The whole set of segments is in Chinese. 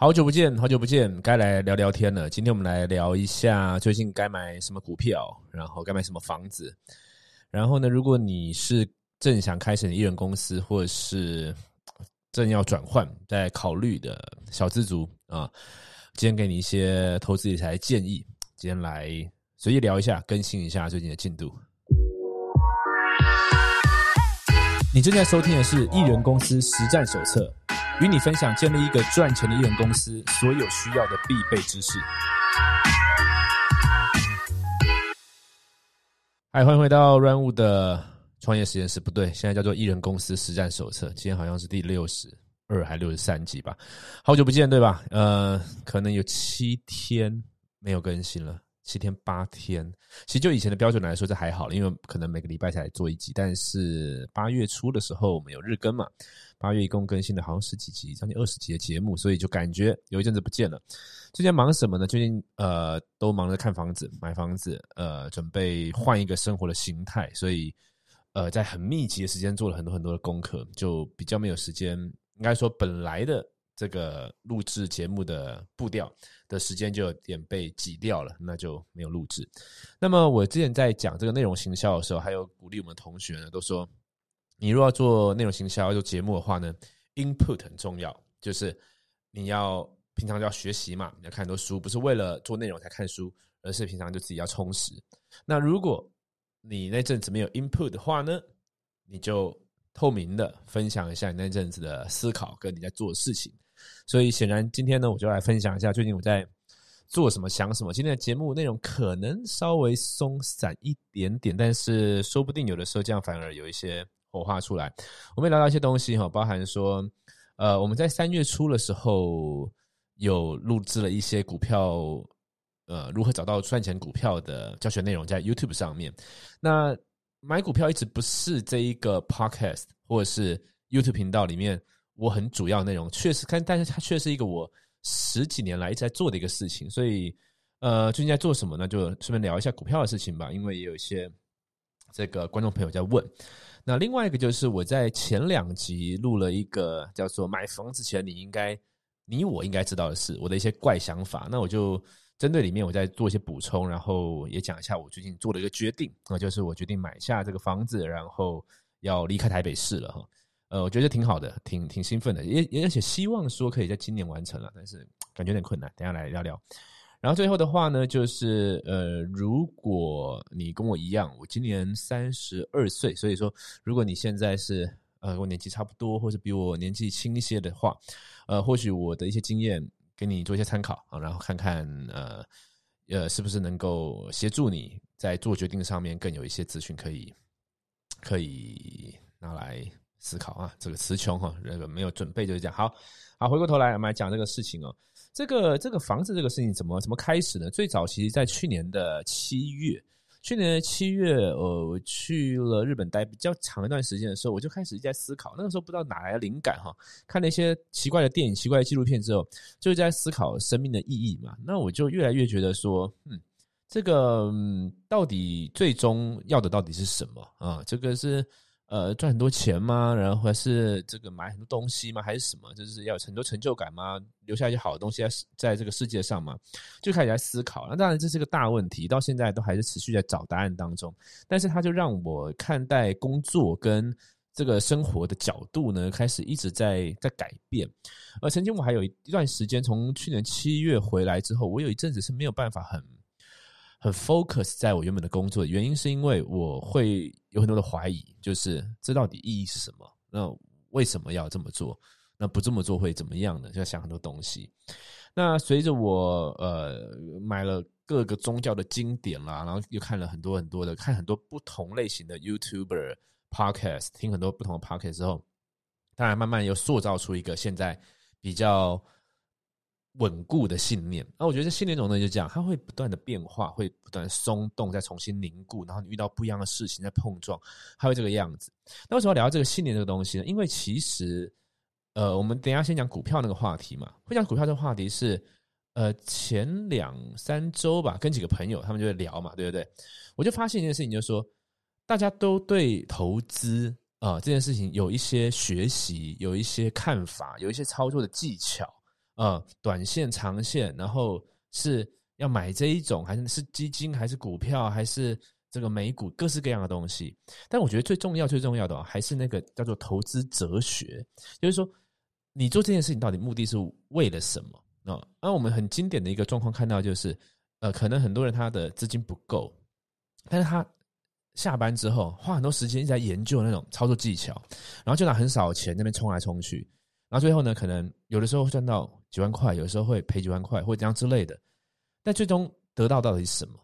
好久不见，好久不见，该来聊聊天了。今天我们来聊一下最近该买什么股票，然后该买什么房子。然后呢，如果你是正想开始艺人公司，或者是正要转换在考虑的小资族啊，今天给你一些投资理财建议。今天来随意聊一下，更新一下最近的进度。你正在收听的是《艺人公司实战手册》。与你分享建立一个赚钱的艺人公司所有需要的必备知识。嗨，欢迎回到 Run 物的创业实验室。不对，现在叫做艺人公司实战手册。今天好像是第六十二还六十三集吧？好久不见，对吧？呃，可能有七天没有更新了。七天八天，其实就以前的标准来说，这还好了，因为可能每个礼拜才做一集。但是八月初的时候，我们有日更嘛，八月一共更新的好像十几集，将近二十集的节目，所以就感觉有一阵子不见了。最近忙什么呢？最近呃，都忙着看房子、买房子，呃，准备换一个生活的形态，所以呃，在很密集的时间做了很多很多的功课，就比较没有时间。应该说，本来的。这个录制节目的步调的时间就有点被挤掉了，那就没有录制。那么我之前在讲这个内容行销的时候，还有鼓励我们同学呢，都说你如果要做内容行销、做节目的话呢，input 很重要，就是你要平常就要学习嘛，你要看很多书，不是为了做内容才看书，而是平常就自己要充实。那如果你那阵子没有 input 的话呢，你就透明的分享一下你那阵子的思考跟你在做的事情。所以显然，今天呢，我就来分享一下最近我在做什么、想什么。今天的节目内容可能稍微松散一点点，但是说不定有的时候这样反而有一些火花出来。我们聊到一些东西哈，包含说，呃，我们在三月初的时候有录制了一些股票，呃，如何找到赚钱股票的教学内容在 YouTube 上面。那买股票一直不是这一个 Podcast 或者是 YouTube 频道里面。我很主要内容确实看，但是它却是一个我十几年来一直在做的一个事情，所以呃，最近在做什么呢？就顺便聊一下股票的事情吧，因为也有一些这个观众朋友在问。那另外一个就是我在前两集录了一个叫做“买房之前你应该你我应该知道的事”，我的一些怪想法。那我就针对里面我再做一些补充，然后也讲一下我最近做的一个决定，那就是我决定买下这个房子，然后要离开台北市了哈。呃，我觉得挺好的，挺挺兴奋的，也也而且希望说可以在今年完成了，但是感觉有点困难。等下来聊聊。然后最后的话呢，就是呃，如果你跟我一样，我今年三十二岁，所以说如果你现在是呃跟我年纪差不多，或者比我年纪轻一些的话，呃，或许我的一些经验给你做一些参考啊，然后看看呃呃是不是能够协助你在做决定上面更有一些资讯可以可以拿来。思考啊，这个词穷哈，那个没有准备就是这样。好好，回过头来我们来讲这个事情哦。这个这个房子这个事情怎么怎么开始呢？最早其实在去年的七月，去年的七月，呃，我去了日本待比较长一段时间的时候，我就开始在思考。那个时候不知道哪来的灵感哈，看那些奇怪的电影、奇怪的纪录片之后，就在思考生命的意义嘛。那我就越来越觉得说，嗯，这个到底最终要的到底是什么啊？这个是。呃，赚很多钱吗？然后还是这个买很多东西吗？还是什么？就是要有很多成就感吗？留下一些好的东西在在这个世界上吗？就开始在思考。那当然这是个大问题，到现在都还是持续在找答案当中。但是它就让我看待工作跟这个生活的角度呢，开始一直在在改变。而曾经我还有一段时间，从去年七月回来之后，我有一阵子是没有办法很。很 focus 在我原本的工作，原因是因为我会有很多的怀疑，就是这到底意义是什么？那为什么要这么做？那不这么做会怎么样呢？就要想很多东西。那随着我呃买了各个宗教的经典啦，然后又看了很多很多的，看很多不同类型的 YouTuber podcast，听很多不同的 podcast 之后，当然慢慢又塑造出一个现在比较。稳固的信念，那我觉得这信念总呢，就这样，它会不断的变化，会不断松动，再重新凝固，然后你遇到不一样的事情，在碰撞，它会这个样子。那为什么要聊这个信念这个东西呢？因为其实，呃，我们等下先讲股票那个话题嘛。会讲股票这个话题是，呃，前两三周吧，跟几个朋友他们就会聊嘛，对不对？我就发现一件事情，就是说，大家都对投资啊这件事情有一些学习，有一些看法，有一些操作的技巧。呃，短线、长线，然后是要买这一种，还是是基金，还是股票，还是这个美股，各式各样的东西。但我觉得最重要、最重要的还是那个叫做投资哲学，就是说你做这件事情到底目的是为了什么？啊，那我们很经典的一个状况看到就是，呃，可能很多人他的资金不够，但是他。下班之后花很多时间一直在研究那种操作技巧，然后就拿很少钱那边冲来冲去，然后最后呢，可能有的时候会赚到几万块，有时候会赔几万块或者这样之类的，但最终得到到底是什么？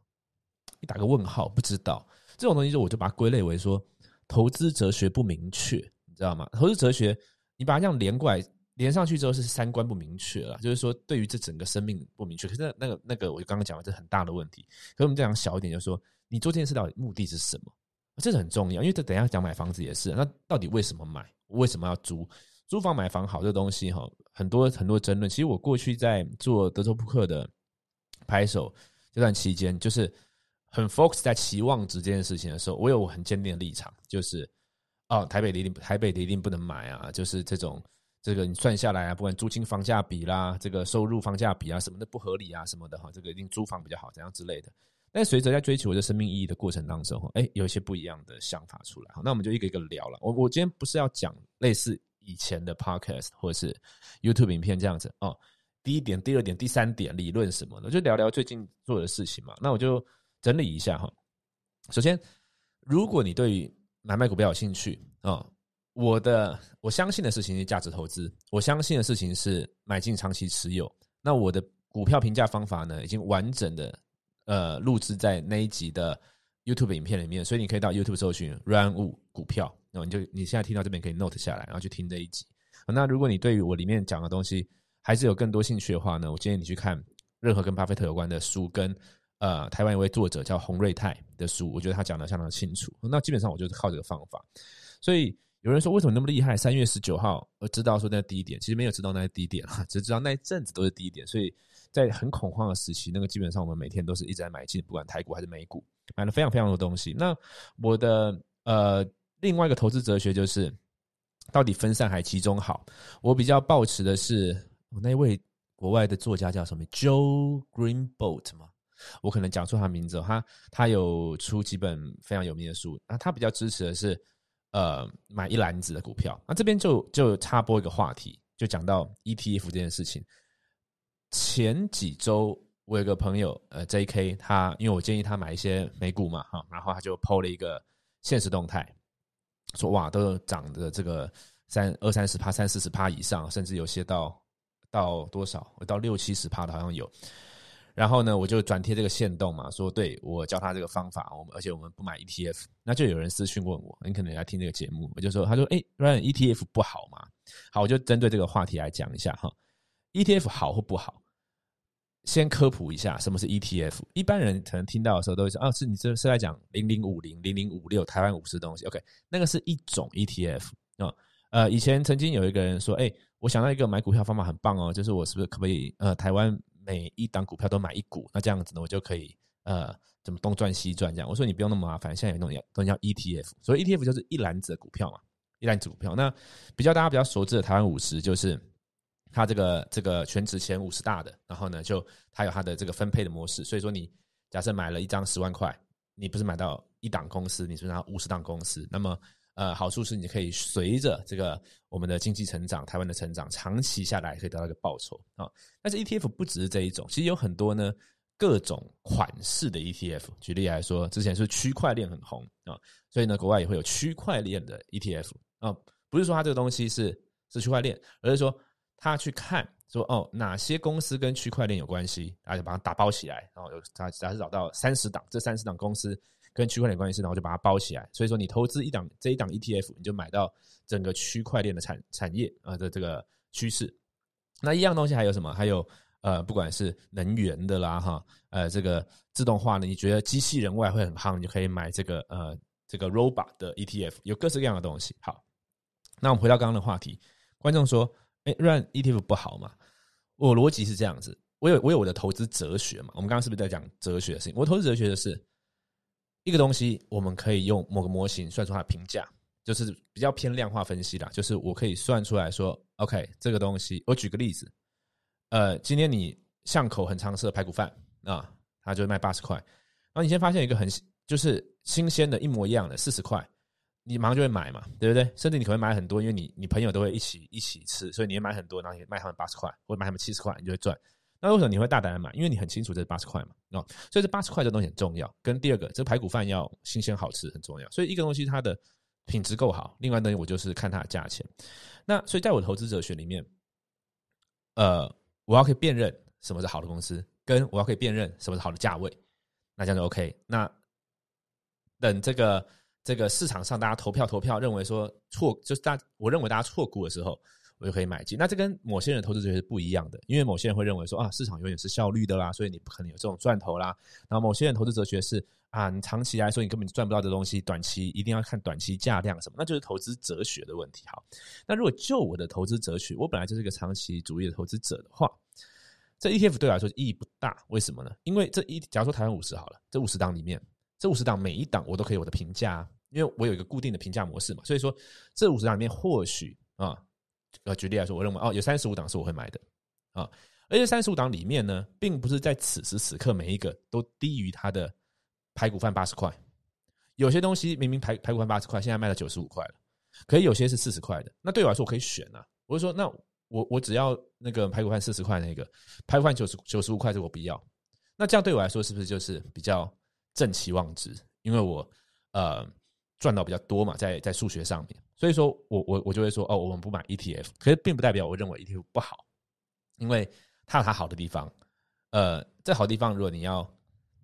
你打个问号，不知道这种东西，就我就把它归类为说投资哲学不明确，你知道吗？投资哲学你把它这样连过来连上去之后是三观不明确了，就是说对于这整个生命不明确。可是那个那个我就刚刚讲了，这很大的问题。可是我们再讲小一点，就是说。你做这件事到底目的是什么？这是很重要，因为这等下讲买房子也是。那到底为什么买？为什么要租？租房买房好这东西哈，很多很多争论。其实我过去在做德州扑克的拍手这段期间，就是很 focus 在期望值这件事情的时候，我有很坚定的立场，就是哦，台北的一定台北的一定不能买啊，就是这种这个你算下来啊，不管租金房价比啦，这个收入房价比啊，什么的不合理啊，什么的哈，这个一定租房比较好，怎样之类的。但随着在追求我的生命意义的过程当中，哎，有一些不一样的想法出来。好，那我们就一个一个聊了。我我今天不是要讲类似以前的 podcast 或者是 YouTube 影片这样子哦。第一点、第二点、第三点理论什么的，就聊聊最近做的事情嘛。那我就整理一下哈。首先，如果你对于买卖股票有兴趣啊，我的我相信的事情是价值投资，我相信的事情是买进长期持有。那我的股票评价方法呢，已经完整的。呃，录制在那一集的 YouTube 影片里面，所以你可以到 YouTube 搜寻 “Run 五股票”，然后你就你现在听到这边可以 Note 下来，然后去听这一集。那如果你对于我里面讲的东西还是有更多兴趣的话呢，我建议你去看任何跟巴菲特有关的书，跟呃台湾一位作者叫洪瑞泰的书，我觉得他讲的相当清楚。那基本上我就是靠这个方法。所以有人说为什么那么厉害？三月十九号我知道说那低点，其实没有知道那是低点哈，只知道那一阵子都是低点，所以。在很恐慌的时期，那个基本上我们每天都是一直在买进，不管台股还是美股，买了非常非常多东西。那我的呃另外一个投资哲学就是，到底分散还集中好？我比较抱持的是，我那位国外的作家叫什么？Joe Greenboat 嘛，我可能讲错他名字。他他有出几本非常有名的书，那他比较支持的是呃买一篮子的股票。那这边就就插播一个话题，就讲到 ETF 这件事情。前几周，我有个朋友，呃，J.K. 他，因为我建议他买一些美股嘛，哈，然后他就 PO 了一个现实动态，说哇，都涨的这个三二三十趴、三四十趴以上，甚至有些到到多少，到六七十趴的好像有。然后呢，我就转贴这个线动嘛，说对我教他这个方法，我们而且我们不买 ETF，那就有人私讯问我，你可能要听这个节目，我就说，他说，哎，Run ETF 不好吗？好，我就针对这个话题来讲一下哈，ETF 好或不好？先科普一下什么是 ETF。一般人可能听到的时候都会说：“啊，是你这是在讲零零五零、零零五六台湾五十东西。” OK，那个是一种 ETF 啊。呃，以前曾经有一个人说：“哎，我想到一个买股票方法很棒哦，就是我是不是可不可以呃，台湾每一档股票都买一股？那这样子呢，我就可以呃，怎么东赚西赚这样？”我说：“你不用那么麻烦，现在有那种东西叫 ETF。所以 ETF 就是一篮子的股票嘛，一篮子股票。那比较大家比较熟知的台湾五十就是。”它这个这个全值前五十大的，然后呢，就它有它的这个分配的模式。所以说，你假设买了一张十万块，你不是买到一档公司，你是拿五十档公司。那么，呃，好处是你可以随着这个我们的经济成长、台湾的成长，长期下来可以得到一个报酬啊。但是 ETF 不只是这一种，其实有很多呢各种款式的 ETF。举例来说，之前是区块链很红啊，所以呢，国外也会有区块链的 ETF 啊。不是说它这个东西是是区块链，而是说。他去看说哦，哪些公司跟区块链有关系，他就把它打包起来，然后有他假设找到三十档，这三十档公司跟区块链关系，然后就把它包起来。所以说，你投资一档这一档 ETF，你就买到整个区块链的产产业啊的这个趋势。那一样东西还有什么？还有呃，不管是能源的啦哈，呃，这个自动化呢，你觉得机器人未来会很夯，你就可以买这个呃这个 robot 的 ETF，有各式各样的东西。好，那我们回到刚刚的话题，观众说。哎，run ETF 不好嘛？我逻辑是这样子，我有我有我的投资哲学嘛。我们刚刚是不是在讲哲学的事情？我投资哲学的是一个东西，我们可以用某个模型算出它的评价，就是比较偏量化分析啦。就是我可以算出来说，OK，这个东西，我举个例子，呃，今天你巷口很常吃的排骨饭啊，它就卖八十块。然后你先发现一个很就是新鲜的一模一样的四十块，你马上就会买嘛，对不对？甚至你可能买很多，因为你你朋友都会一起一起吃，所以你也买很多，然后你卖他们八十块，或者卖他们七十块，你就会赚。那为什么你会大胆的买？因为你很清楚这是八十块嘛，哦，所以这八十块这东西很重要。跟第二个，这排骨饭要新鲜好吃很重要。所以一个东西它的品质够好，另外东西我就是看它的价钱。那所以在我投资哲学里面，呃，我要可以辨认什么是好的公司，跟我要可以辨认什么是好的价位，那这样就 OK。那等这个这个市场上大家投票投票认为说错，就是大我认为大家错估的时候。我就可以买进，那这跟某些人投资哲学是不一样的，因为某些人会认为说啊，市场永远是效率的啦，所以你不可能有这种赚头啦。然后某些人投资哲学是啊，你长期来说你根本赚不到这东西，短期一定要看短期价量什么，那就是投资哲学的问题。好，那如果就我的投资哲学，我本来就是一个长期主义的投资者的话，这 ETF 对我来说意义不大。为什么呢？因为这一假如说台湾五十好了，这五十档里面，这五十档每一档我都可以我的评价，因为我有一个固定的评价模式嘛，所以说这五十档里面或许啊。呃，举例来说，我认为哦，有三十五档是我会买的啊，而且三十五档里面呢，并不是在此时此刻每一个都低于它的排骨饭八十块，有些东西明明排排骨饭八十块，现在卖到九十五块了，可以有些是四十块的。那对我来说，我可以选啊，我就说，那我我只要那个排骨饭四十块那个，排骨饭九十九十五块这我不要。那这样对我来说，是不是就是比较正期望值？因为我呃。赚到比较多嘛，在在数学上面，所以说我我我就会说哦，我们不买 ETF，可是并不代表我认为 ETF 不好，因为它有它好的地方。呃，这好地方如果你要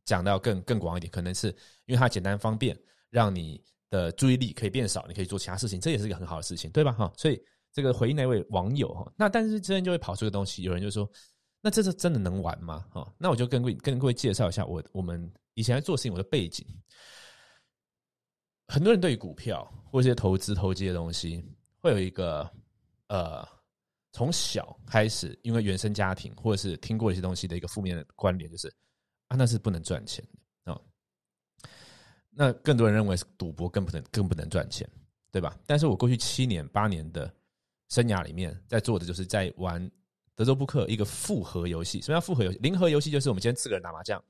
讲到更更广一点，可能是因为它简单方便，让你的注意力可以变少，你可以做其他事情，这也是一个很好的事情，对吧？哈，所以这个回应那位网友哈，那但是这边就会跑出个东西，有人就说，那这是真的能玩吗？哈，那我就跟各跟各位介绍一下我我们以前在做事情我的背景。很多人对于股票或一些投资投机的东西，会有一个呃，从小开始，因为原生家庭或者是听过一些东西的一个负面的观点，就是啊，那是不能赚钱的啊。那更多人认为是赌博更不能更不能赚钱，对吧？但是我过去七年八年的生涯里面，在做的就是在玩德州扑克一个复合游戏。什么叫复合游戏？零和游戏就是我们今天四个人打麻将。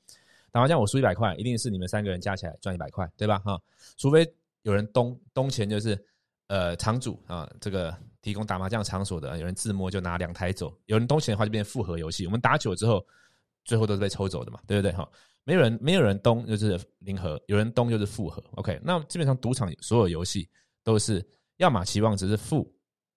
打麻将我输一百块，一定是你们三个人加起来赚一百块，对吧？哈，除非有人东东钱就是呃场主啊，这个提供打麻将场所的，有人自摸就拿两台走，有人东钱的话就变复合游戏。我们打久之后，最后都是被抽走的嘛，对不对？哈，没有人没有人东就是零和，有人东就是复合。OK，那基本上赌场所有游戏都是要么期望值是负。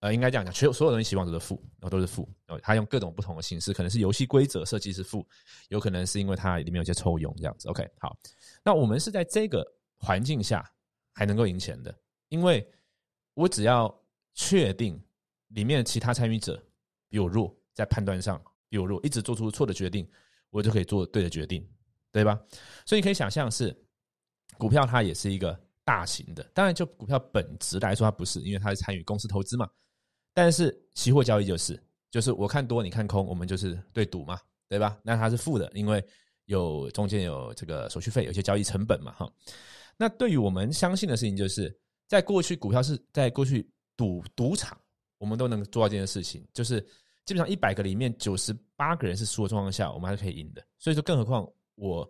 呃，应该这样讲，所有所有东西期望都是负，然后都是负。然后他用各种不同的形式，可能是游戏规则设计是负，有可能是因为它里面有些抽佣这样子。OK，好，那我们是在这个环境下还能够赢钱的，因为我只要确定里面其他参与者比我弱，在判断上比我弱，一直做出错的决定，我就可以做对的决定，对吧？所以你可以想象是股票，它也是一个大型的。当然，就股票本质来说，它不是，因为它是参与公司投资嘛。但是期货交易就是，就是我看多你看空，我们就是对赌嘛，对吧？那它是负的，因为有中间有这个手续费，有些交易成本嘛，哈。那对于我们相信的事情，就是在过去股票是在过去赌赌场，我们都能做到这件事情，就是基本上一百个里面九十八个人是输的状况下，我们还是可以赢的。所以说，更何况我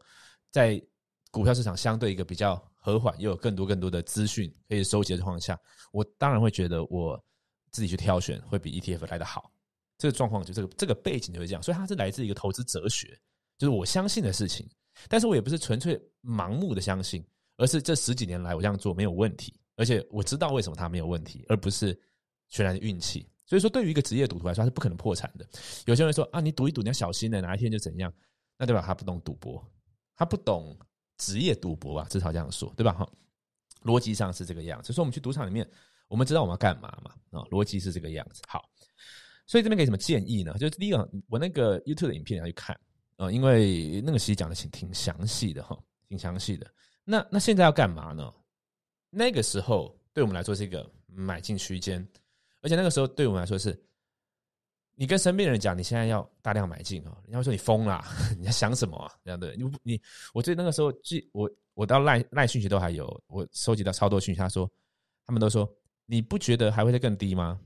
在股票市场相对一个比较和缓，又有更多更多的资讯可以收集的状况下，我当然会觉得我。自己去挑选会比 ETF 来的好，这个状况就这个这个背景就是这样，所以它是来自一个投资哲学，就是我相信的事情，但是我也不是纯粹盲目的相信，而是这十几年来我这样做没有问题，而且我知道为什么它没有问题，而不是全然的运气。所以说，对于一个职业赌徒来说，他是不可能破产的。有些人说啊，你赌一赌你要小心的，哪一天就怎样，那对吧？他不懂赌博，他不懂职业赌博吧？至少这样说，对吧？哈，逻辑上是这个样子。所以说，我们去赌场里面。我们知道我们要干嘛嘛？啊，逻辑是这个样子。好，所以这边给什么建议呢？就是第一个，我那个 YouTube 的影片你要去看啊，因为那个其实讲的挺挺详细的哈，挺详细的。那那现在要干嘛呢？那个时候对我们来说是一个买进区间，而且那个时候对我们来说是，你跟身边人讲你现在要大量买进啊，人家会说你疯了，你在想什么啊？这样的，你你，我记得那个时候，记我我到赖赖讯息都还有，我收集到超多讯息，他说他们都说。你不觉得还会再更低吗？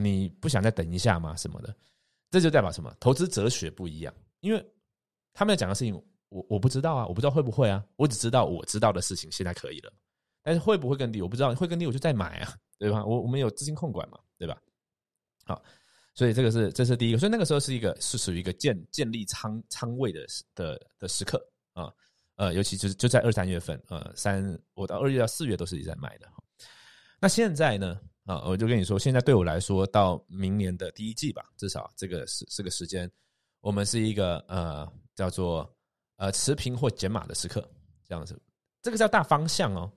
你不想再等一下吗？什么的？这就代表什么？投资哲学不一样，因为他们要讲的事情，我我不知道啊，我不知道会不会啊，我只知道我知道的事情现在可以了，但是会不会更低，我不知道，会更低我就再买啊，对吧？我我们有资金控管嘛，对吧？好，所以这个是这是第一个，所以那个时候是一个是属于一个建建立仓仓位的的的时刻啊，呃，尤其就是就在二三月份，呃，三我到二月到四月都是一直在买的。那现在呢？啊，我就跟你说，现在对我来说，到明年的第一季吧，至少这个是这个时间，我们是一个呃叫做呃持平或减码的时刻，这样子，这个叫大方向哦，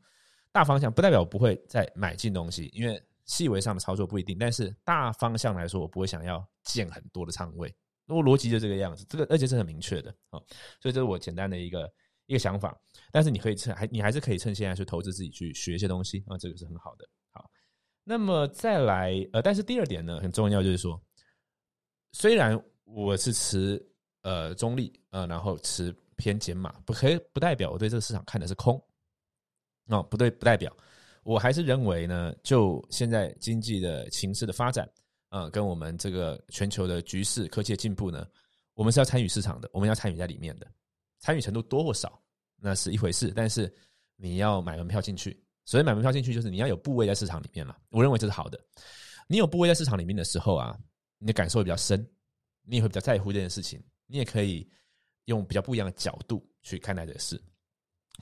大方向不代表我不会再买进东西，因为细微上的操作不一定，但是大方向来说，我不会想要建很多的仓位，我逻辑就这个样子，这个而且是很明确的啊，所以这是我简单的一个一个想法，但是你可以趁还你还是可以趁现在去投资自己去学一些东西啊，这个是很好的。好那么再来，呃，但是第二点呢，很重要，就是说，虽然我是持呃中立，呃，然后持偏减码，不可以不代表我对这个市场看的是空，哦，不对，不代表，我还是认为呢，就现在经济的形势的发展，啊，跟我们这个全球的局势、科技的进步呢，我们是要参与市场的，我们要参与在里面的，参与程度多或少那是一回事，但是你要买门票进去。所以买门票进去就是你要有部位在市场里面了，我认为这是好的。你有部位在市场里面的时候啊，你的感受会比较深，你也会比较在乎这件事情，你也可以用比较不一样的角度去看待这个事。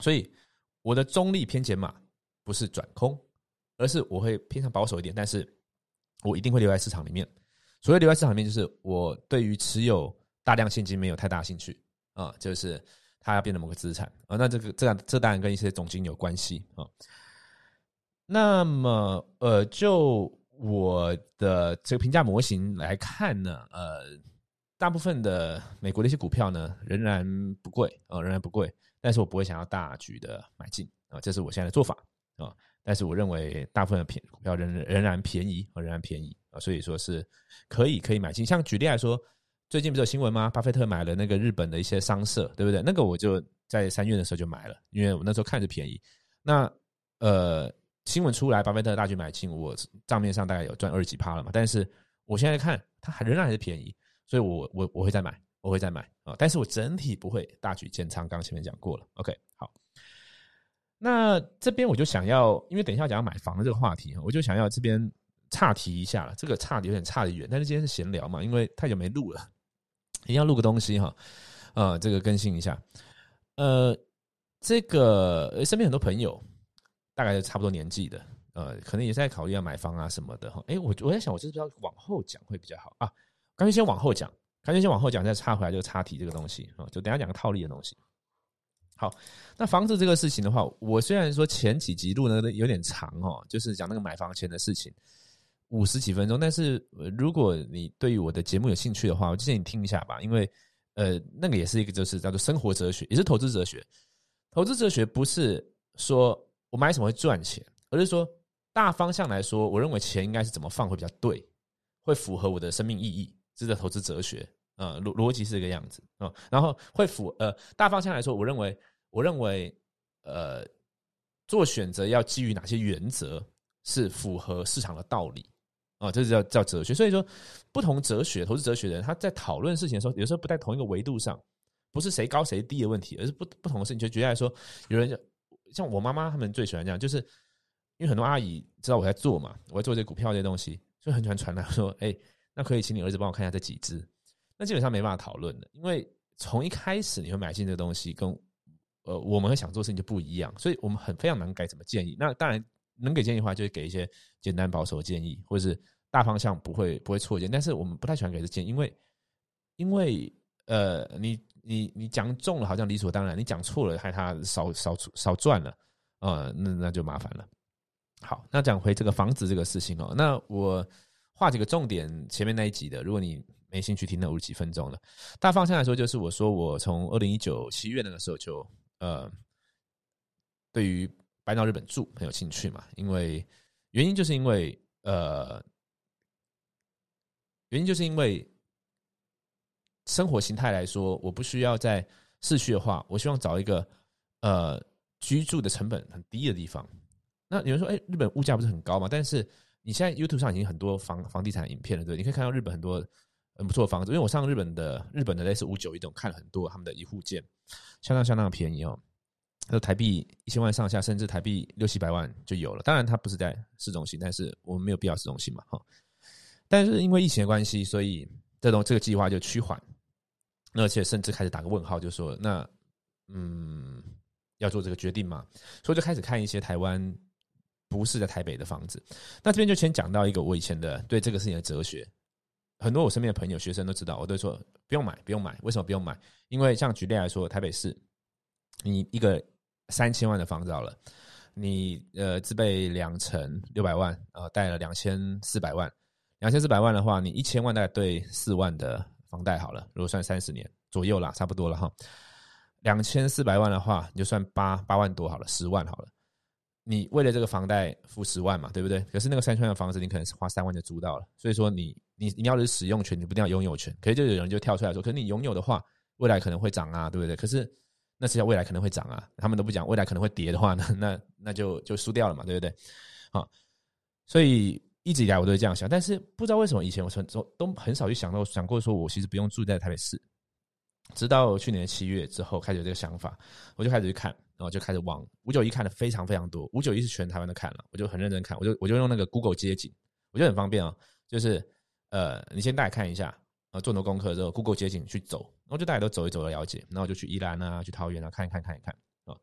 所以我的中立偏减码不是转空，而是我会偏向保守一点，但是我一定会留在市场里面。所谓留在市场里面，就是我对于持有大量现金没有太大兴趣啊，就是它要变成某个资产啊。那这个这这当然跟一些总金有关系啊。那么，呃，就我的这个评价模型来看呢，呃，大部分的美国的一些股票呢，仍然不贵啊，仍然不贵。但是我不会想要大举的买进啊，这是我现在的做法啊。但是我认为大部分的便股票仍仍然便宜啊，仍然便宜啊，所以说是可以可以买进。像举例来说，最近不是有新闻吗？巴菲特买了那个日本的一些商社，对不对？那个我就在三月的时候就买了，因为我那时候看着便宜。那呃。新闻出来，巴菲特大举买进，我账面上大概有赚二十几趴了嘛。但是我现在看，它还仍然还是便宜，所以我我我会再买，我会再买啊。但是我整体不会大举建仓，刚前面讲过了。OK，好。那这边我就想要，因为等一下讲要买房的这个话题我就想要这边岔题一下了。这个岔有点差的远，但是今天是闲聊嘛，因为太久没录了，一定要录个东西哈。呃，这个更新一下。呃，这个身边很多朋友。大概差不多年纪的，呃，可能也在考虑要买房啊什么的哈。哎，我我在想，我是不是要往后讲会比较好啊？干脆先往后讲，干脆先往后讲，再插回来就插题这个东西啊，就等下讲个套利的东西。好，那房子这个事情的话，我虽然说前几集录呢有点长哦，就是讲那个买房前的事情，五十几分钟，但是如果你对于我的节目有兴趣的话，我建议你听一下吧，因为呃，那个也是一个就是叫做生活哲学，也是投资哲学。投资哲学不是说。我买什么会赚钱，而是说大方向来说，我认为钱应该是怎么放会比较对，会符合我的生命意义，这个投资哲学啊逻逻辑是这个样子啊。然后会符呃大方向来说，我认为我认为呃做选择要基于哪些原则是符合市场的道理啊，这是叫叫哲学。所以说不同哲学投资哲学的人他在讨论事情的时候，有时候不在同一个维度上，不是谁高谁低的问题，而是不不同的事情。就举例来说，有人。像我妈妈他们最喜欢这样，就是因为很多阿姨知道我在做嘛，我在做这股票这些东西，所以很喜欢传来说：“哎，那可以请你儿子帮我看一下这几只。”那基本上没办法讨论的，因为从一开始你会买进这个东西，跟呃我们会想做事情就不一样，所以我们很非常难该怎么建议。那当然能给建议的话，就是给一些简单保守的建议，或者是大方向不会不会错见。但是我们不太喜欢给这建，因为因为呃你。你你讲中了好像理所当然，你讲错了害他少少少赚了，啊，那那就麻烦了。好，那讲回这个房子这个事情哦，那我画几个重点，前面那一集的，如果你没兴趣听那五十几分钟了，大方向来说就是我说我从二零一九七月那个时候就呃，对于搬到日本住很有兴趣嘛，因为原因就是因为呃，原因就是因为。生活形态来说，我不需要在市区的话，我希望找一个呃居住的成本很低的地方。那有人说，哎，日本物价不是很高吗？但是你现在 YouTube 上已经很多房房地产影片了，对，你可以看到日本很多很不错的房子。因为我上日本的日本的类似五九一种看了很多他们的一户建，相当相当的便宜哦，都台币一千万上下，甚至台币六七百万就有了。当然它不是在市中心，但是我们没有必要市中心嘛哈。但是因为疫情的关系，所以这种这个计划就趋缓，而且甚至开始打个问号，就说那嗯要做这个决定嘛，所以就开始看一些台湾。不是在台北的房子，那这边就先讲到一个我以前的对这个事情的哲学。很多我身边的朋友、学生都知道，我都说不用买，不用买。为什么不用买？因为像举例来说，台北市，你一个三千万的房子好了，你呃自备两成六百万，呃贷了两千四百万，两千四百万的话，你一千万大概对四万的房贷好了，如果算三十年左右啦，差不多了哈。两千四百万的话，你就算八八万多好了，十万好了。你为了这个房贷付十万嘛，对不对？可是那个三千万的房子，你可能是花三万就租到了。所以说，你你你要的是使用权，你不一定要拥有权。可是就有人就跳出来说，可是你拥有的话，未来可能会涨啊，对不对？可是那是要未来可能会涨啊，他们都不讲未来可能会跌的话呢，那那就就输掉了嘛，对不对？好，所以一直以来我都是这样想，但是不知道为什么以前我从都都很少去想到想过说我其实不用住在台北市。直到去年七月之后开始有这个想法，我就开始去看，然后就开始往五九一看的非常非常多。五九一是全台湾都看了，我就很认真看，我就我就用那个 Google 街景，我觉得很方便啊。就是呃，你先大概看一下，呃，做很多功课之后，Google 街景去走，然后就大家都走一走的了解，然后就去宜兰啊，去桃园啊，看一看看一看啊。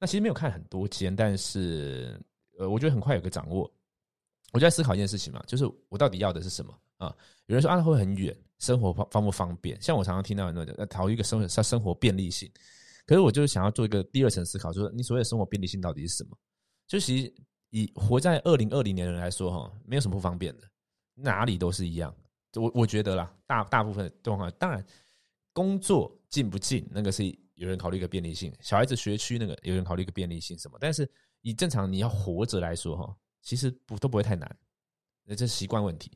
那其实没有看很多间，但是呃，我觉得很快有个掌握。我在思考一件事情嘛，就是我到底要的是什么啊？有人说啊，会很远。生活方方不方便？像我常常听到很多的，要讨一个生活，生活便利性。可是我就是想要做一个第二层思考，就是你所谓的生活便利性到底是什么？就其实以活在二零二零年的人来说，哈，没有什么不方便的，哪里都是一样。我我觉得啦，大大部分状况，当然工作近不近，那个是有人考虑一个便利性；小孩子学区那个有人考虑一个便利性什么。但是以正常你要活着来说，哈，其实不都不会太难，那这是习惯问题。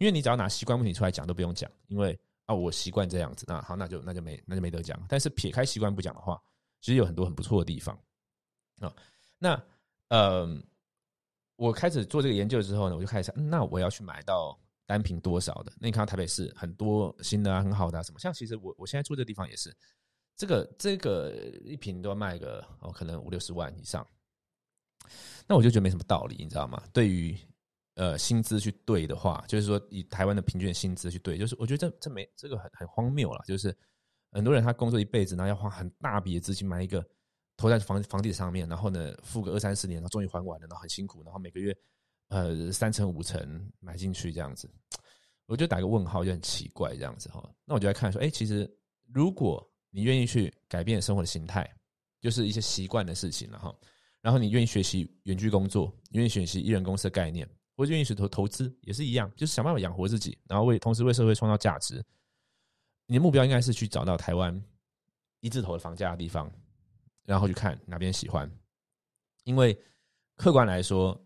因为你只要拿习惯问题出来讲都不用讲，因为啊我习惯这样子，那好那就那就没那就没得讲。但是撇开习惯不讲的话，其实有很多很不错的地方啊。那呃，我开始做这个研究之后呢，我就开始想，那我要去买到单品多少的？那你看到台北市很多新的啊，很好的什么，像其实我我现在住这地方也是，这个这个一瓶都要卖个哦，可能五六十万以上。那我就觉得没什么道理，你知道吗？对于呃，薪资去对的话，就是说以台湾的平均薪资去对，就是我觉得这这没这个很很荒谬了。就是很多人他工作一辈子，然后要花很大笔的资金买一个投在房房地产上面，然后呢付个二三十年，然后终于还完了，然后很辛苦，然后每个月呃三成五成买进去这样子，我就打个问号，就很奇怪这样子哈。那我就来看说，哎，其实如果你愿意去改变生活的形态，就是一些习惯的事情了哈，然后你愿意学习远距工作，愿意学习艺人公司的概念。或者愿意去投投资也是一样，就是想办法养活自己，然后为同时为社会创造价值。你的目标应该是去找到台湾一字头的房价的地方，然后去看哪边喜欢。因为客观来说，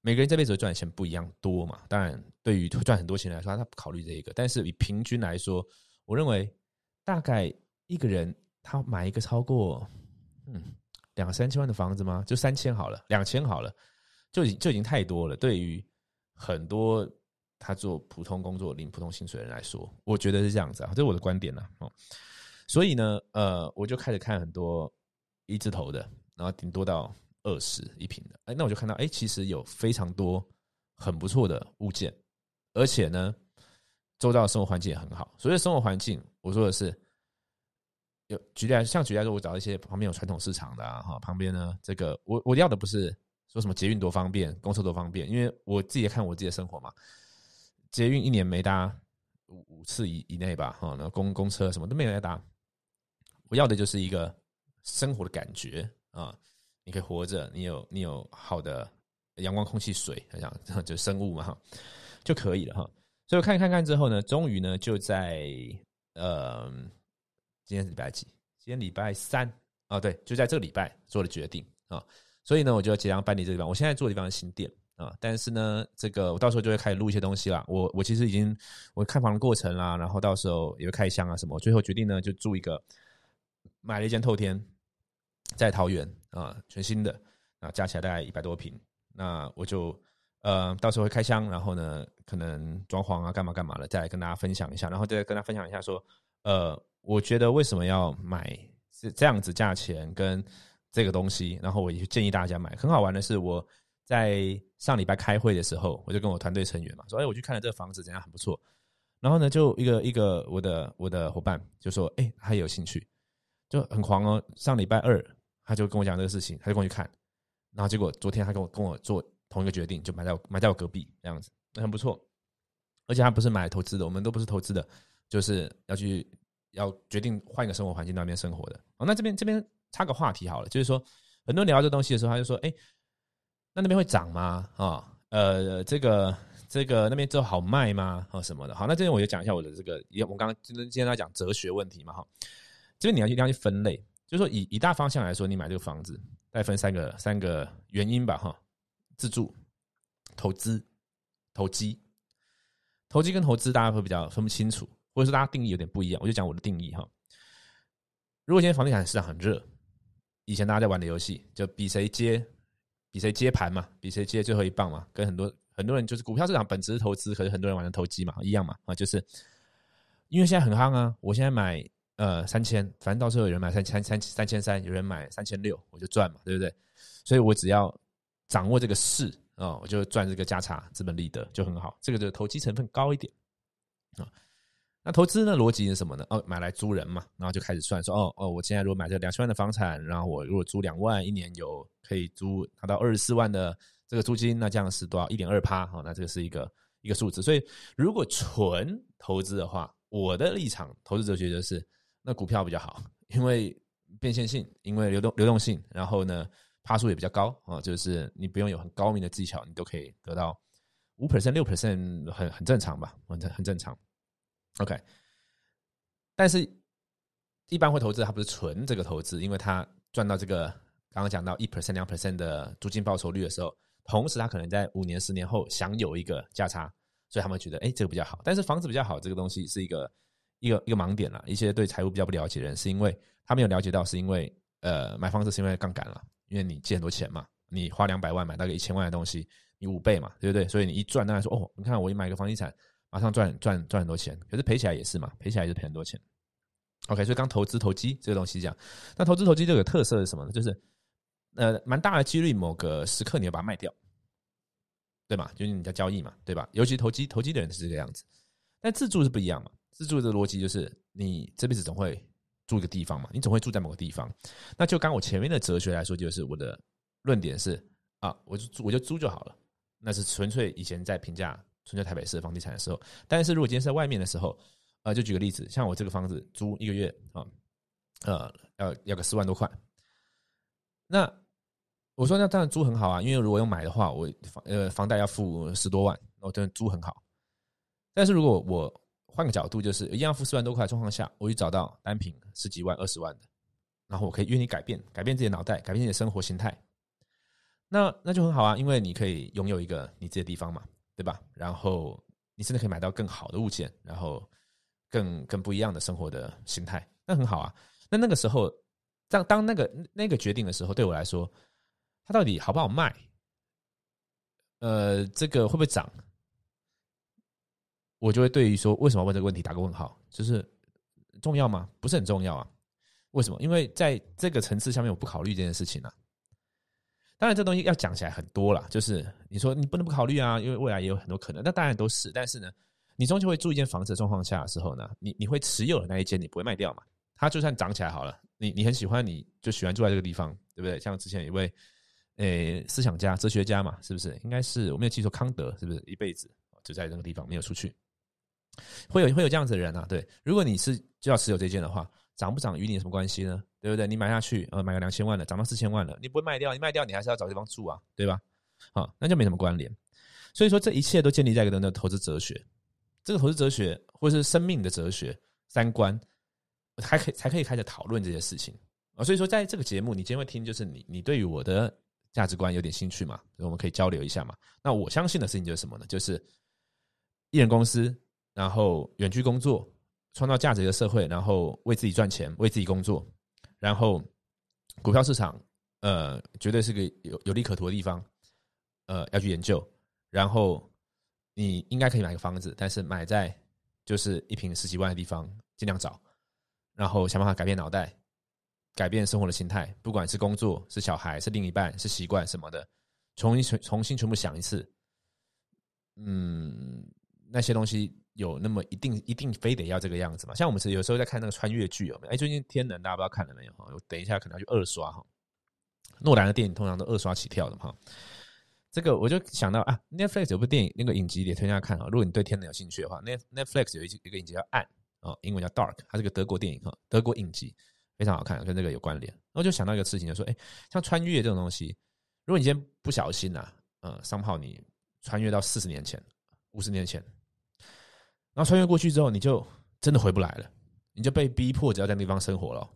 每个人这辈子赚的钱不一样多嘛。当然，对于赚很多钱来说，他不考虑这一个。但是以平均来说，我认为大概一个人他买一个超过嗯两三千万的房子吗？就三千好了，两千好了。就已经就已经太多了。对于很多他做普通工作领普通薪水的人来说，我觉得是这样子啊，这是我的观点呢。哦，所以呢，呃，我就开始看很多一字头的，然后顶多到二十一平的。哎，那我就看到，哎，其实有非常多很不错的物件，而且呢，周遭的生活环境也很好。所以生活环境，我说的是有举例来，像举例来说，我找一些旁边有传统市场的啊，哈，旁边呢，这个我我要的不是。说什么捷运多方便，公车多方便？因为我自己也看我自己的生活嘛，捷运一年没搭五五次以以内吧，哈，那公公车什么都没有搭。我要的就是一个生活的感觉啊，你可以活着，你有你有好的阳光、空气、水，这样就生物嘛，哈，就可以了哈。所以我看看看之后呢，终于呢就在呃，今天是礼拜几？今天礼拜三啊，对，就在这个礼拜做了决定啊。所以呢，我就即将搬离这个地方。我现在住的地方是新店啊，但是呢，这个我到时候就会开始录一些东西啦。我我其实已经我看房的过程啦，然后到时候也会开箱啊什么。最后决定呢，就住一个买了一间透天，在桃园啊，全新的啊，加起来大概一百多平。那我就呃到时候会开箱，然后呢可能装潢啊，干嘛干嘛的，再来跟大家分享一下，然后再跟大家分享一下说，呃，我觉得为什么要买是这样子价钱跟这个东西，然后我也建议大家买。很好玩的是，我在上礼拜开会的时候，我就跟我团队成员嘛说，哎，我去看了这个房子，怎样很不错。然后呢，就一个一个我的我的伙伴就说，哎，他有兴趣，就很狂哦。上礼拜二他就跟我讲这个事情，他就跟我去看，然后结果昨天他跟我跟我做同一个决定，就买在我买在我隔壁这样子。那很不错，而且他不是买投资的，我们都不是投资的，就是要去要决定换一个生活环境那边生活的。哦，那这边这边插个话题好了，就是说很多人聊这东西的时候，他就说：“哎，那那边会涨吗？啊，呃，这个这个那边之后好卖吗？啊，什么的？好，那这边我就讲一下我的这个，也我刚刚今天今天在讲哲学问题嘛，哈，这边你要一定要去分类，就是说以以大方向来说，你买这个房子，再分三个三个原因吧，哈，自住、投资。投机，投机跟投资大家会比较分不清楚，或者是大家定义有点不一样。我就讲我的定义哈。如果今天房地产市场很热，以前大家在玩的游戏就比谁接，比谁接盘嘛，比谁接最后一棒嘛。跟很多很多人就是股票市场本质是投资，可是很多人玩的投机嘛，一样嘛啊，就是因为现在很夯啊。我现在买呃三千，反正到时候有人买三千三三千三，有人买三千六，我就赚嘛，对不对？所以我只要掌握这个势。啊，我就赚这个价差，资本利得就很好。这个就投机成分高一点啊。那投资呢，逻辑是什么呢？哦，买来租人嘛，然后就开始算说，哦哦，我现在如果买这两千万的房产，然后我如果租两万，一年有可以租拿到二十四万的这个租金，那这样是多少？一点二趴，好，那这个是一个一个数字。所以如果纯投资的话，我的立场投资哲学就是，那股票比较好，因为变现性，因为流动流动性，然后呢？趴数也比较高啊，就是你不用有很高明的技巧，你都可以得到五 percent、六 percent，很很正常吧？很很正常。OK，但是一般会投资，它不是纯这个投资，因为它赚到这个刚刚讲到一 percent、两 percent 的租金报酬率的时候，同时它可能在五年、十年后享有一个价差，所以他们觉得哎，这个比较好。但是房子比较好，这个东西是一个一个一个盲点了。一些对财务比较不了解的人，是因为他没有了解到，是因为呃买房子是因为杠杆了。因为你借很多钱嘛，你花两百万买到个一千万的东西，你五倍嘛，对不对？所以你一赚，大家说哦，你看我一买个房地产，马上赚赚赚很多钱。可是赔起来也是嘛，赔起来也是赔很多钱。OK，所以刚投资投机这个东西讲，那投资投机这个特色是什么呢？就是呃，蛮大的几率某个时刻你要把它卖掉，对嘛？就是你在交易嘛，对吧？尤其投机投机的人是这个样子，但自住是不一样嘛。自住的逻辑就是你这辈子总会。住一个地方嘛，你总会住在某个地方。那就刚我前面的哲学来说，就是我的论点是啊，我就租我就租就好了。那是纯粹以前在评价存在台北市的房地产的时候。但是如果今天是在外面的时候，呃，就举个例子，像我这个房子租一个月啊，呃，要要个四万多块。那我说那当然租很好啊，因为如果要买的话，我房呃房贷要付十多万，我真的租很好。但是如果我换个角度，就是一样付四万多块的状况下，我去找到单品十几万、二十万的，然后我可以愿意改变，改变自己的脑袋，改变自己的生活形态，那那就很好啊，因为你可以拥有一个你自己的地方嘛，对吧？然后你甚至可以买到更好的物件，然后更更不一样的生活的形态，那很好啊。那那个时候，当当那个那个决定的时候，对我来说，它到底好不好卖？呃，这个会不会涨？我就会对于说为什么问这个问题打个问号，就是重要吗？不是很重要啊？为什么？因为在这个层次下面，我不考虑这件事情啊。当然，这东西要讲起来很多了，就是你说你不能不考虑啊，因为未来也有很多可能。那当然都是，但是呢，你终究会住一间房子的状况下的时候呢，你你会持有的那一间，你不会卖掉嘛？它就算涨起来好了，你你很喜欢，你就喜欢住在这个地方，对不对？像之前一位诶思想家、哲学家嘛，是不是？应该是我没有记错，康德是不是一辈子就在那个地方没有出去？会有会有这样子的人啊，对，如果你是就要持有这件的话，涨不涨与你有什么关系呢？对不对？你买下去，呃，买个两千万的，涨到四千万了，你不会卖掉，你卖掉你还是要找地方住啊，对吧？好，那就没什么关联。所以说，这一切都建立在一个人的投资哲学，这个投资哲学或者是生命的哲学三观，还可以才可以开始讨论这些事情啊。所以说，在这个节目，你今天会听，就是你你对于我的价值观有点兴趣嘛？我们可以交流一下嘛？那我相信的事情就是什么呢？就是艺人公司。然后远距工作，创造价值的社会，然后为自己赚钱，为自己工作，然后股票市场，呃，绝对是个有有利可图的地方，呃，要去研究。然后你应该可以买个房子，但是买在就是一平十几万的地方，尽量找，然后想办法改变脑袋，改变生活的心态，不管是工作、是小孩、是另一半、是习惯什么的，重新重新全部想一次。嗯，那些东西有那么一定一定非得要这个样子吗？像我们是有时候在看那个穿越剧有没有？哎，最近天能大家不知道看了没有哈？我等一下可能要去二刷哈。诺兰的电影通常都二刷起跳的哈。这个我就想到啊，Netflix 有部电影，那个影集也推荐大家看啊。如果你对天能有兴趣的话，Net Netflix 有一一个影集叫《暗》啊，英文叫 Dark，它是个德国电影哈，德国影集非常好看，跟这个有关联。我就想到一个事情，就说，哎，像穿越这种东西，如果你今天不小心呐，呃，商炮你穿越到四十年前、五十年前，然后穿越过去之后，你就真的回不来了，你就被逼迫只要在那地方生活了，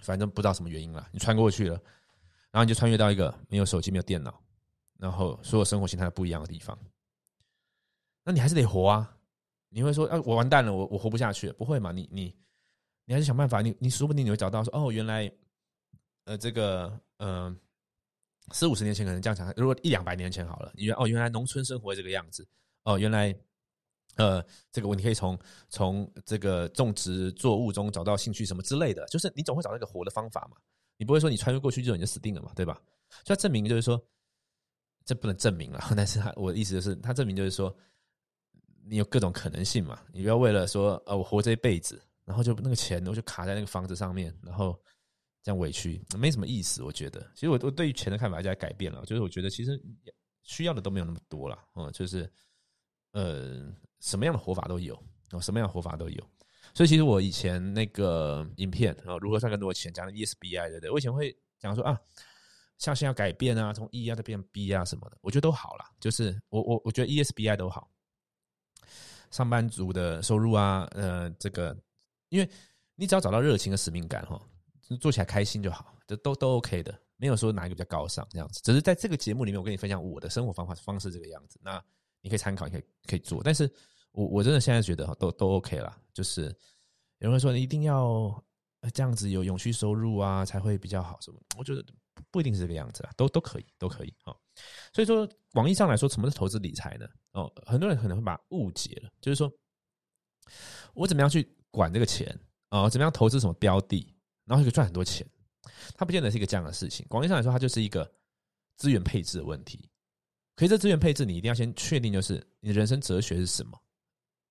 反正不知道什么原因了，你穿过去了，然后你就穿越到一个没有手机、没有电脑。然后所有生活形态不一样的地方，那你还是得活啊！你会说啊，我完蛋了，我我活不下去，不会嘛？你你你还是想办法，你你说不定你会找到说哦，原来呃这个呃四五十年前可能这样想，如果一两百年前好了，你原哦原来农村生活这个样子哦，原来呃这个你可以从从这个种植作物中找到兴趣什么之类的，就是你总会找到一个活的方法嘛。你不会说你穿越过去之后你就死定了嘛，对吧？就要证明就是说。这不能证明了，但是他我的意思就是，他证明就是说，你有各种可能性嘛，你不要为了说，呃，我活这一辈子，然后就那个钱我就卡在那个房子上面，然后这样委屈，没什么意思。我觉得，其实我我对于钱的看法在改变了，就是我觉得其实需要的都没有那么多了，嗯，就是呃，什么样的活法都有，哦，什么样的活法都有。所以其实我以前那个影片啊，如何赚更多钱，讲的 ESBI 对不对？我以前会讲说啊。像现在改变啊，从 E 啊再变 B 啊什么的，我觉得都好了。就是我我我觉得 ESBI 都好，上班族的收入啊，呃，这个，因为你只要找到热情和使命感哈，做起来开心就好，这都都 OK 的，没有说哪一个比较高尚这样子。只是在这个节目里面，我跟你分享我的生活方法方式这个样子，那你可以参考，你可以可以做。但是我我真的现在觉得，都都 OK 了。就是有人会说你一定要这样子有永续收入啊，才会比较好什么？我觉得。不一定是这个样子啊，都都可以，都可以啊。所以说，广义上来说，什么是投资理财呢？哦，很多人可能会把它误解了，就是说我怎么样去管这个钱啊？怎么样投资什么标的，然后可以赚很多钱？它不见得是一个这样的事情。广义上来说，它就是一个资源配置的问题。可是，这资源配置，你一定要先确定，就是你的人生哲学是什么，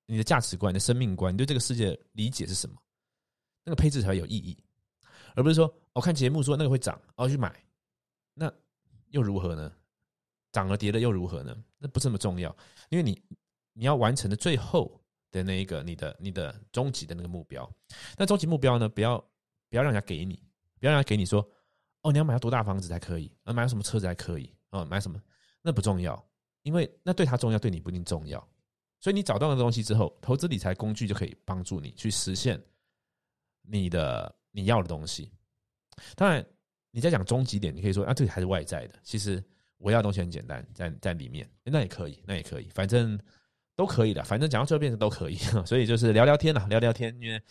你的价值观、你的生命观，你对这个世界理解是什么，那个配置才有意义。而不是说我看节目说那个会涨，我去买，那又如何呢？涨了跌了又如何呢？那不是那么重要，因为你你要完成的最后的那一个你的你的终极的那个目标，那终极目标呢？不要不要让人家给你，不要让人家给你说哦，你要买到多大房子才可以，啊，买什么车子才可以，哦，买什么那不重要，因为那对他重要，对你不一定重要。所以你找到了东西之后，投资理财工具就可以帮助你去实现你的。你要的东西，当然你在讲终极点，你可以说啊，这个还是外在的。其实我要的东西很简单，在在里面，那也可以，那也可以，反正都可以的。反正讲到最后变成都可以，所以就是聊聊天了，聊聊天。因为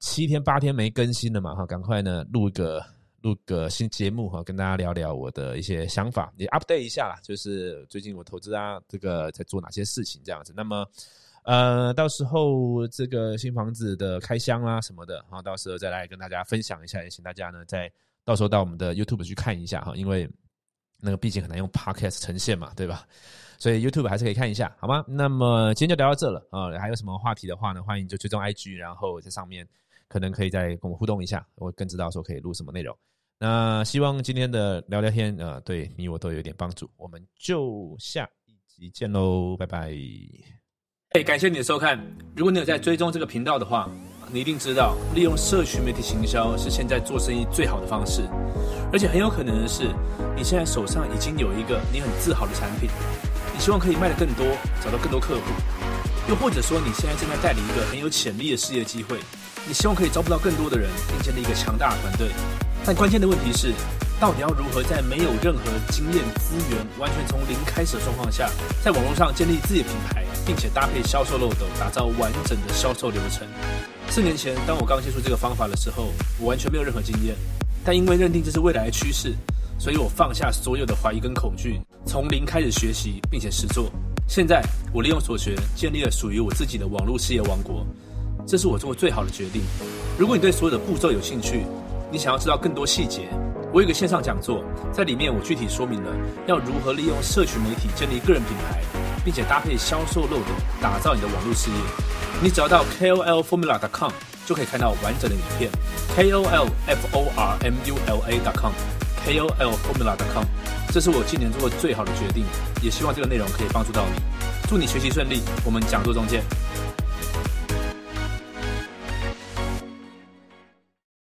七天八天没更新了嘛，哈，赶快呢录一个录个新节目哈，跟大家聊聊我的一些想法，也 update 一下啦。就是最近我投资啊，这个在做哪些事情这样子。那么。呃，到时候这个新房子的开箱啊什么的，然后，到时候再来跟大家分享一下，也请大家呢，在到时候到我们的 YouTube 去看一下哈，因为那个毕竟很难用 Podcast 呈现嘛，对吧？所以 YouTube 还是可以看一下，好吗？那么今天就聊到这了啊，还有什么话题的话呢，欢迎就追踪 IG，然后在上面可能可以再跟我们互动一下，我更知道说可以录什么内容。那希望今天的聊聊天啊，对你我都有点帮助，我们就下一集见喽，拜拜。哎，感谢你的收看。如果你有在追踪这个频道的话，你一定知道，利用社群媒体行销是现在做生意最好的方式。而且很有可能的是，你现在手上已经有一个你很自豪的产品，你希望可以卖得更多，找到更多客户。又或者说，你现在正在带领一个很有潜力的事业机会，你希望可以招不到更多的人，并建立一个强大的团队。但关键的问题是，到底要如何在没有任何经验、资源、完全从零开始的状况下，在网络上建立自己的品牌？并且搭配销售漏斗，打造完整的销售流程。四年前，当我刚接触这个方法的时候，我完全没有任何经验。但因为认定这是未来的趋势，所以我放下所有的怀疑跟恐惧，从零开始学习，并且实做。现在我利用所学建立了属于我自己的网络事业王国，这是我做过最好的决定。如果你对所有的步骤有兴趣，你想要知道更多细节，我有个线上讲座，在里面我具体说明了要如何利用社群媒体建立个人品牌，并且搭配销售漏斗打造你的网络事业。你只要到 KOLFormula.com 就可以看到完整的影片，KOLFormula.com，KOLFormula.com。这是我今年做过最好的决定，也希望这个内容可以帮助到你。祝你学习顺利，我们讲座中见。